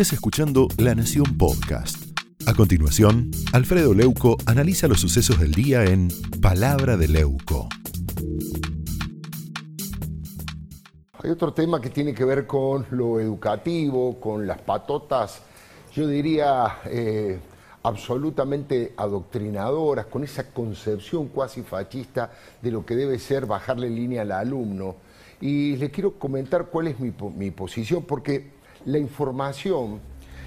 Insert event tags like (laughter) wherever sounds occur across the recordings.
estés escuchando La Nación Podcast. A continuación, Alfredo Leuco analiza los sucesos del día en Palabra de Leuco. Hay otro tema que tiene que ver con lo educativo, con las patotas, yo diría eh, absolutamente adoctrinadoras, con esa concepción cuasi fascista de lo que debe ser bajarle línea al alumno. Y les quiero comentar cuál es mi posición, porque la información,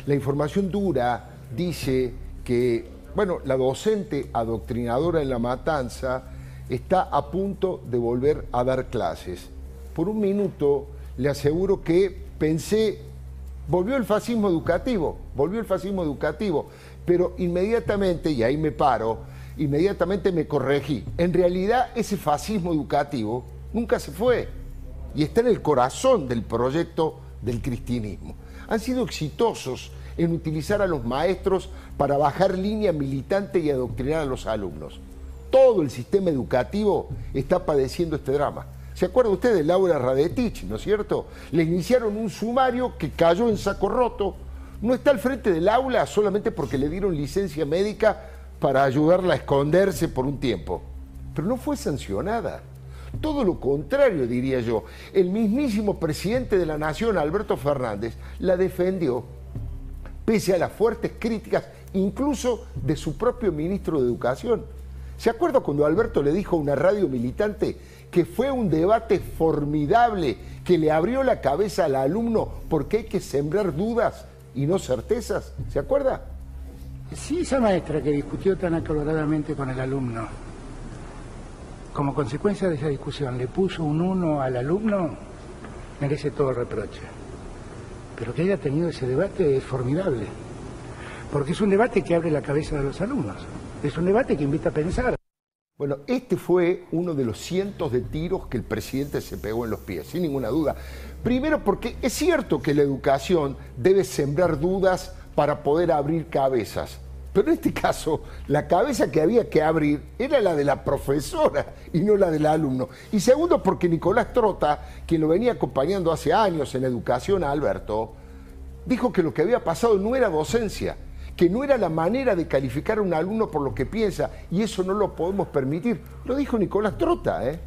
la información dura dice que, bueno, la docente adoctrinadora en la matanza está a punto de volver a dar clases. Por un minuto le aseguro que pensé, volvió el fascismo educativo, volvió el fascismo educativo, pero inmediatamente, y ahí me paro, inmediatamente me corregí. En realidad ese fascismo educativo nunca se fue y está en el corazón del proyecto del cristianismo. Han sido exitosos en utilizar a los maestros para bajar línea militante y adoctrinar a los alumnos. Todo el sistema educativo está padeciendo este drama. ¿Se acuerda usted de Laura Radetich, no es cierto? Le iniciaron un sumario que cayó en saco roto. No está al frente del aula solamente porque le dieron licencia médica para ayudarla a esconderse por un tiempo. Pero no fue sancionada. Todo lo contrario, diría yo. El mismísimo presidente de la Nación, Alberto Fernández, la defendió, pese a las fuertes críticas, incluso de su propio ministro de Educación. ¿Se acuerda cuando Alberto le dijo a una radio militante que fue un debate formidable, que le abrió la cabeza al alumno porque hay que sembrar dudas y no certezas? ¿Se acuerda? Sí, esa maestra que discutió tan acaloradamente con el alumno como consecuencia de esa discusión le puso un uno al alumno, merece todo reproche. Pero que haya tenido ese debate es formidable, porque es un debate que abre la cabeza de los alumnos, es un debate que invita a pensar. Bueno, este fue uno de los cientos de tiros que el presidente se pegó en los pies, sin ninguna duda. Primero porque es cierto que la educación debe sembrar dudas para poder abrir cabezas. Pero en este caso, la cabeza que había que abrir era la de la profesora y no la del alumno. Y segundo, porque Nicolás Trota, quien lo venía acompañando hace años en educación a Alberto, dijo que lo que había pasado no era docencia, que no era la manera de calificar a un alumno por lo que piensa, y eso no lo podemos permitir. Lo dijo Nicolás Trota, ¿eh?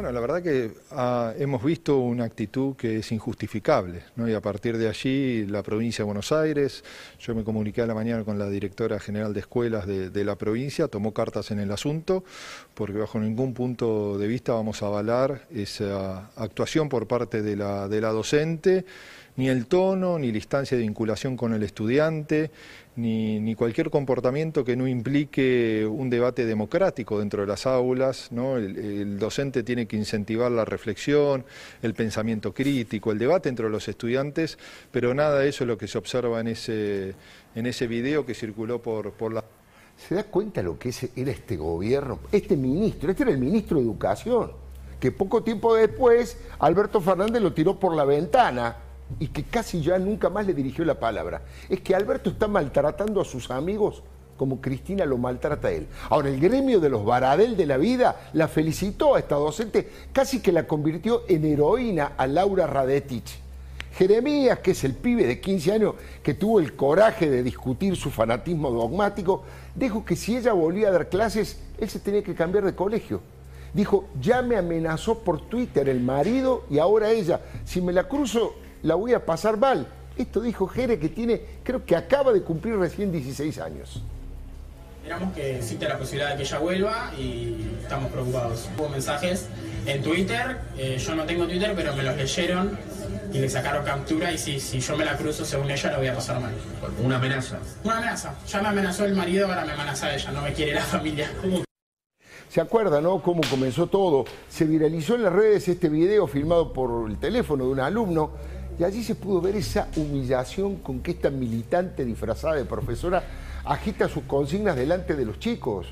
Bueno, la verdad que ah, hemos visto una actitud que es injustificable, ¿no? y a partir de allí la provincia de Buenos Aires, yo me comuniqué a la mañana con la directora general de escuelas de, la provincia, tomó cartas en el asunto, porque bajo ningún punto de vista vamos a avalar esa actuación por parte de la, de la docente, ni el tono, ni la instancia de vinculación con el estudiante, ni, cualquier comportamiento que no implique un debate democrático dentro de las aulas. ¿no? El, docente tiene que incentivar la reflexión, el pensamiento crítico, el debate entre los estudiantes, pero nada de eso es lo que se observa en ese, en ese video que circuló por, por la... ¿Se da cuenta lo que era este gobierno? Este ministro, este era el ministro de Educación, que poco tiempo después Alberto Fernández lo tiró por la ventana y que casi ya nunca más le dirigió la palabra. Es que Alberto está maltratando a sus amigos como Cristina lo maltrata a él. Ahora, el gremio de los Baradel de la vida la felicitó a esta docente, casi que la convirtió en heroína a Laura Radetich. Jeremías, que es el pibe de 15 años que tuvo el coraje de discutir su fanatismo dogmático, dijo que si ella volvía a dar clases, él se tenía que cambiar de colegio. Dijo, ya me amenazó por Twitter el marido y ahora ella. Si me la cruzo, la voy a pasar mal. Esto dijo Jere que tiene, creo que acaba de cumplir recién 16 años. Esperamos que existe la posibilidad de que ella vuelva y estamos preocupados. Hubo mensajes en Twitter, eh, yo no tengo Twitter, pero me los leyeron y le sacaron captura y si, si yo me la cruzo según ella la voy a pasar mal. ¿Una amenaza? Una amenaza. Ya me amenazó el marido, ahora me amenaza ella, no me quiere la (laughs) familia. ¿Se acuerda, no? Cómo comenzó todo. Se viralizó en las redes este video filmado por el teléfono de un alumno y allí se pudo ver esa humillación con que esta militante disfrazada de profesora agita sus consignas delante de los chicos.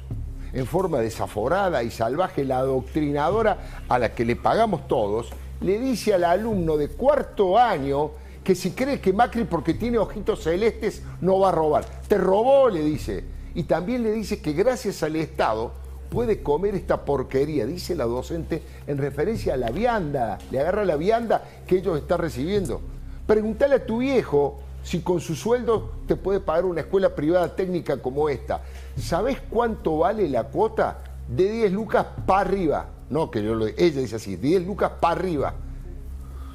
En forma desaforada y salvaje, la adoctrinadora a la que le pagamos todos le dice al alumno de cuarto año que si cree que Macri porque tiene ojitos celestes no va a robar. Te robó, le dice. Y también le dice que gracias al Estado puede comer esta porquería, dice la docente en referencia a la vianda, le agarra la vianda que ellos están recibiendo. Pregúntale a tu viejo si con su sueldo te puede pagar una escuela privada técnica como esta. ¿Sabes cuánto vale la cuota? De 10 lucas para arriba. No, que ella dice así, 10 lucas para arriba.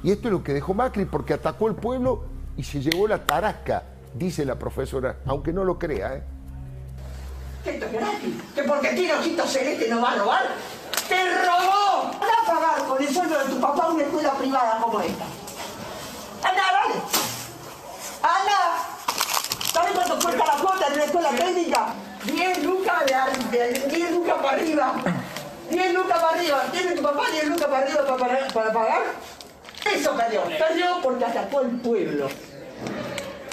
Y esto es lo que dejó Macri porque atacó el pueblo y se llevó la tarasca, dice la profesora, aunque no lo crea. ¿eh? Esto es gratis. ¿Que porque tiene ojitos celeste no va a robar? ¡Te robó! Anda a pagar con el sueldo de tu papá una escuela privada como esta. Anda, dale. Anda. ¿Sabes cuánto cuesta la cuota en una escuela técnica? 10 lucas de, de 10 lucas para arriba. 10 lucas para arriba. ¿Tiene tu papá 10 lucas para arriba para, para, pagar? Eso perdió. Perdió porque atacó al pueblo.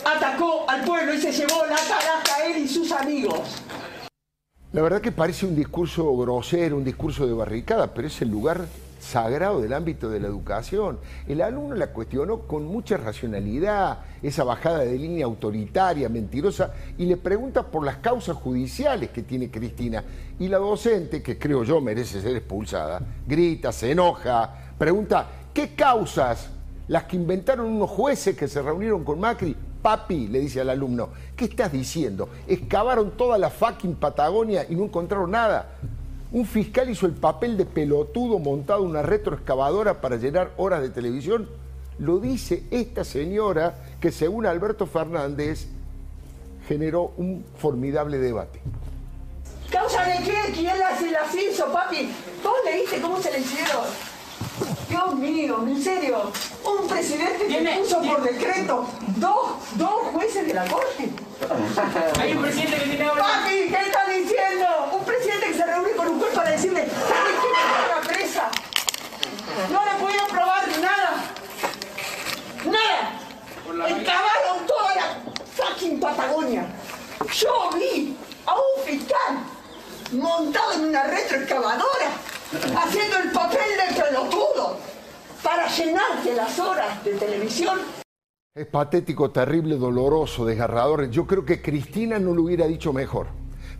Atacó al pueblo y se llevó la tarasca a él y sus amigos. La verdad que parece un discurso grosero, un discurso de barricada, pero es el lugar sagrado del ámbito de la educación. El alumno la cuestionó con mucha racionalidad, esa bajada de línea autoritaria, mentirosa, y le pregunta por las causas judiciales que tiene Cristina. Y la docente, que creo yo merece ser expulsada, grita, se enoja, pregunta, ¿qué causas? Las que inventaron unos jueces que se reunieron con Macri Papi, le dice al alumno, ¿qué estás diciendo? Excavaron toda la fucking Patagonia y no encontraron nada. Un fiscal hizo el papel de pelotudo montado una retroexcavadora para llenar horas de televisión. Lo dice esta señora que según Alberto Fernández generó un formidable debate. ¿Causa de qué? ¿Quién las, las hizo, papi? ¿Vos leíste cómo se le hicieron? Dios mío, en serio, un presidente que puso por decreto dos, dos jueces de la corte. Hay un presidente que tiene ahora. Papi, ¿qué está diciendo? Un presidente que se reúne con un juez para decirle, ¿sabes qué me la presa? No le pudieron probar nada. Nada. Excavaron toda la fucking Patagonia. Yo vi a un fiscal montado en una retroexcavadora haciendo el papel de pelotudo para llenarse las horas de televisión. Es patético, terrible, doloroso, desgarrador. Yo creo que Cristina no lo hubiera dicho mejor.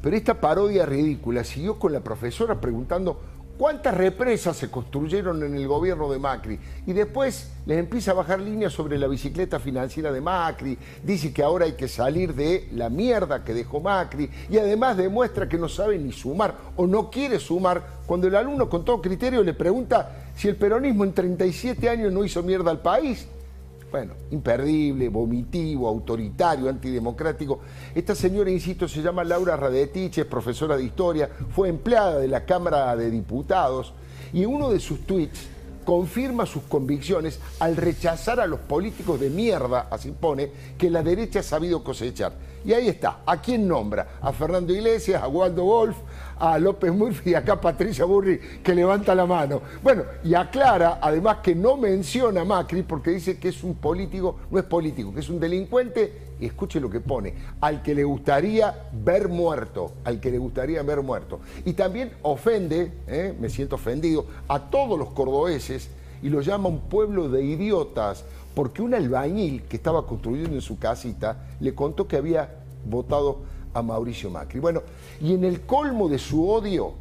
Pero esta parodia ridícula siguió con la profesora preguntando cuántas represas se construyeron en el gobierno de Macri. Y después les empieza a bajar líneas sobre la bicicleta financiera de Macri. Dice que ahora hay que salir de la mierda que dejó Macri. Y además demuestra que no sabe ni sumar o no quiere sumar cuando el alumno con todo criterio le pregunta si el peronismo en 37 años no hizo mierda al país. Bueno, imperdible, vomitivo, autoritario, antidemocrático. Esta señora, insisto, se llama Laura Radetich, es profesora de historia, fue empleada de la Cámara de Diputados y uno de sus tweets confirma sus convicciones al rechazar a los políticos de mierda, así pone, que la derecha ha sabido cosechar. Y ahí está, ¿a quién nombra? A Fernando Iglesias, a Waldo Wolf, a López Murphy y acá Patricia Burri que levanta la mano. Bueno, y aclara además que no menciona a Macri porque dice que es un político, no es político, que es un delincuente, y escuche lo que pone, al que le gustaría ver muerto, al que le gustaría ver muerto. Y también ofende, ¿eh? me siento ofendido, a todos los cordobeses y lo llama un pueblo de idiotas, porque un albañil que estaba construyendo en su casita le contó que había votado a Mauricio Macri. Bueno, y en el colmo de su odio,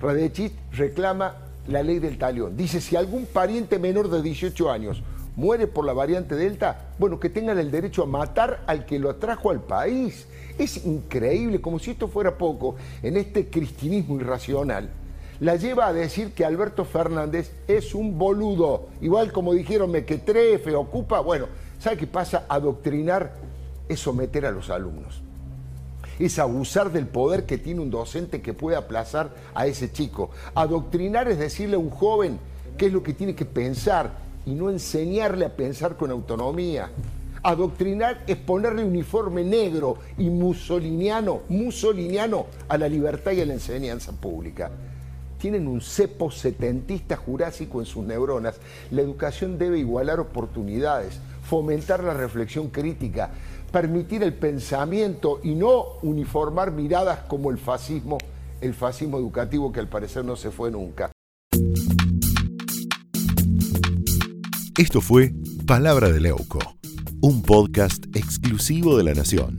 Radechit reclama la ley del talión. Dice, si algún pariente menor de 18 años muere por la variante Delta, bueno, que tengan el derecho a matar al que lo atrajo al país. Es increíble, como si esto fuera poco, en este cristinismo irracional, la lleva a decir que Alberto Fernández es un boludo. Igual como dijeron, que trefe, ocupa. Bueno, ¿sabe qué pasa? Adoctrinar es someter a los alumnos es abusar del poder que tiene un docente que puede aplazar a ese chico. Adoctrinar es decirle a un joven qué es lo que tiene que pensar y no enseñarle a pensar con autonomía. Adoctrinar es ponerle uniforme negro y musoliniano, musoliniano a la libertad y a la enseñanza pública. Tienen un cepo setentista jurásico en sus neuronas. La educación debe igualar oportunidades, fomentar la reflexión crítica, permitir el pensamiento y no uniformar miradas como el fascismo, el fascismo educativo que al parecer no se fue nunca. Esto fue Palabra de Leuco, un podcast exclusivo de La Nación.